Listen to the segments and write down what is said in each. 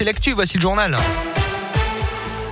c'est l'actu. Voici le journal.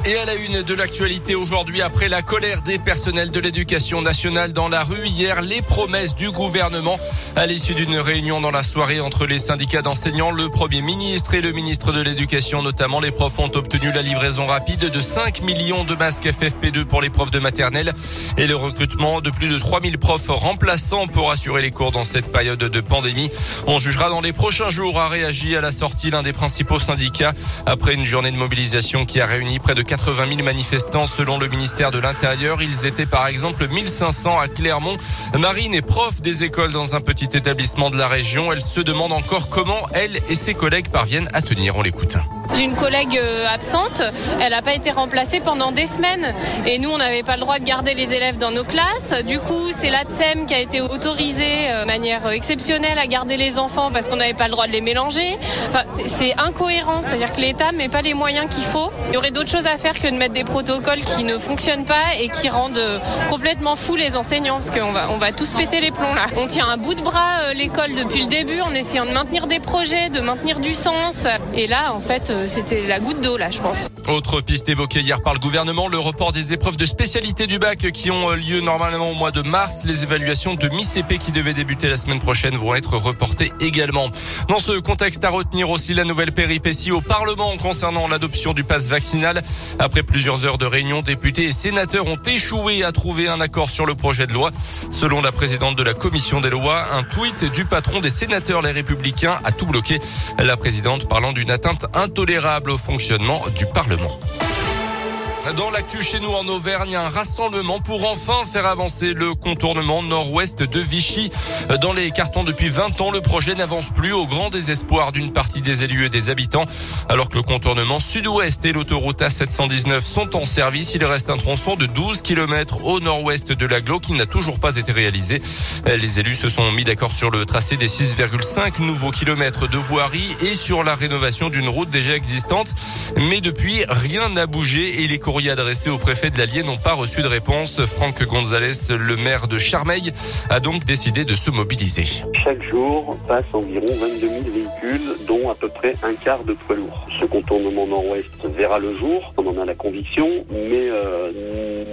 Et à la une de l'actualité aujourd'hui, après la colère des personnels de l'éducation nationale dans la rue hier, les promesses du gouvernement à l'issue d'une réunion dans la soirée entre les syndicats d'enseignants, le premier ministre et le ministre de l'éducation notamment. Les profs ont obtenu la livraison rapide de 5 millions de masques FFP2 pour les profs de maternelle et le recrutement de plus de 3000 profs remplaçants pour assurer les cours dans cette période de pandémie. On jugera dans les prochains jours, a réagi à la sortie l'un des principaux syndicats après une journée de mobilisation qui a réuni près de 80 000 manifestants selon le ministère de l'Intérieur. Ils étaient par exemple 1500 à Clermont. Marine est prof des écoles dans un petit établissement de la région. Elle se demande encore comment elle et ses collègues parviennent à tenir. On l'écoute. J'ai une collègue euh, absente, elle n'a pas été remplacée pendant des semaines et nous on n'avait pas le droit de garder les élèves dans nos classes. Du coup c'est l'ATSEM qui a été autorisée euh, de manière exceptionnelle à garder les enfants parce qu'on n'avait pas le droit de les mélanger. Enfin, c'est incohérent, c'est-à-dire que l'État met pas les moyens qu'il faut. Il y aurait d'autres choses à faire que de mettre des protocoles qui ne fonctionnent pas et qui rendent euh, complètement fous les enseignants parce qu'on va, on va tous péter les plombs là. On tient un bout de bras l'école depuis le début en essayant de maintenir des projets, de maintenir du sens et là en fait c'était la goutte d'eau là, je pense. Autre piste évoquée hier par le gouvernement, le report des épreuves de spécialité du bac qui ont lieu normalement au mois de mars. Les évaluations de mi-CP qui devaient débuter la semaine prochaine vont être reportées également. Dans ce contexte, à retenir aussi la nouvelle péripétie au Parlement concernant l'adoption du pass vaccinal. Après plusieurs heures de réunion, députés et sénateurs ont échoué à trouver un accord sur le projet de loi. Selon la présidente de la commission des lois, un tweet du patron des sénateurs les républicains a tout bloqué. La présidente parlant d'une atteinte intolérable au fonctionnement du Parlement. Dans l'actu chez nous en Auvergne, un rassemblement pour enfin faire avancer le contournement nord-ouest de Vichy. Dans les cartons depuis 20 ans, le projet n'avance plus au grand désespoir d'une partie des élus et des habitants. Alors que le contournement sud-ouest et l'autoroute A719 sont en service, il reste un tronçon de 12 km au nord-ouest de l'aglo qui n'a toujours pas été réalisé. Les élus se sont mis d'accord sur le tracé des 6,5 nouveaux kilomètres de voirie et sur la rénovation d'une route déjà existante. Mais depuis, rien n'a bougé et les courriers adressés au préfet de l'Allier n'ont pas reçu de réponse. Franck Gonzalez, le maire de Charmeil, a donc décidé de se mobiliser. Chaque jour passe environ 22 000 véhicules, dont à peu près un quart de poids lourds. Ce contournement nord-ouest verra le jour, on en a la conviction, mais euh,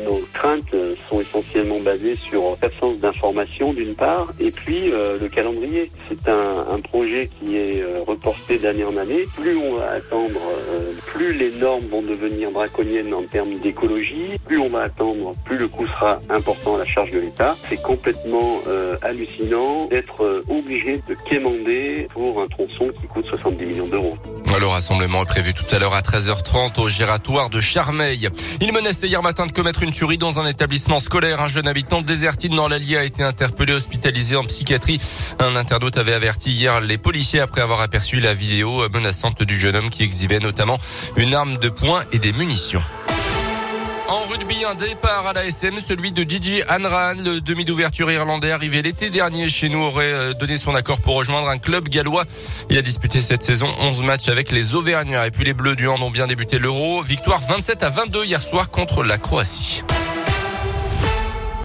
nos craintes sont essentiellement basées sur l'absence d'informations d'une part, et puis euh, le calendrier. C'est un, projet qui est euh, reporté d'année en année. Plus on va attendre, euh, plus les normes vont devenir draconiennes en termes d'écologie. Plus on va attendre, plus le coût sera important à la charge de l'État. C'est complètement euh, hallucinant d'être euh, obligé de quémander pour un tronçon qui coûte 70 millions d'euros. Le rassemblement est prévu tout à l'heure à 13h30 au giratoire de Charmeil. Il menaçait hier matin de commettre une dans un établissement scolaire. Un jeune habitant déserté dans l'Allier a été interpellé, hospitalisé en psychiatrie. Un internaute avait averti hier les policiers après avoir aperçu la vidéo menaçante du jeune homme qui exhibait notamment une arme de poing et des munitions. En rugby, un départ à la SM, celui de Gigi Hanran, le demi d'ouverture irlandais arrivé l'été dernier chez nous, aurait donné son accord pour rejoindre un club gallois. Il a disputé cette saison 11 matchs avec les Auvergnats. Et puis les Bleus du Hand ont bien débuté l'Euro. Victoire 27 à 22 hier soir contre la Croatie.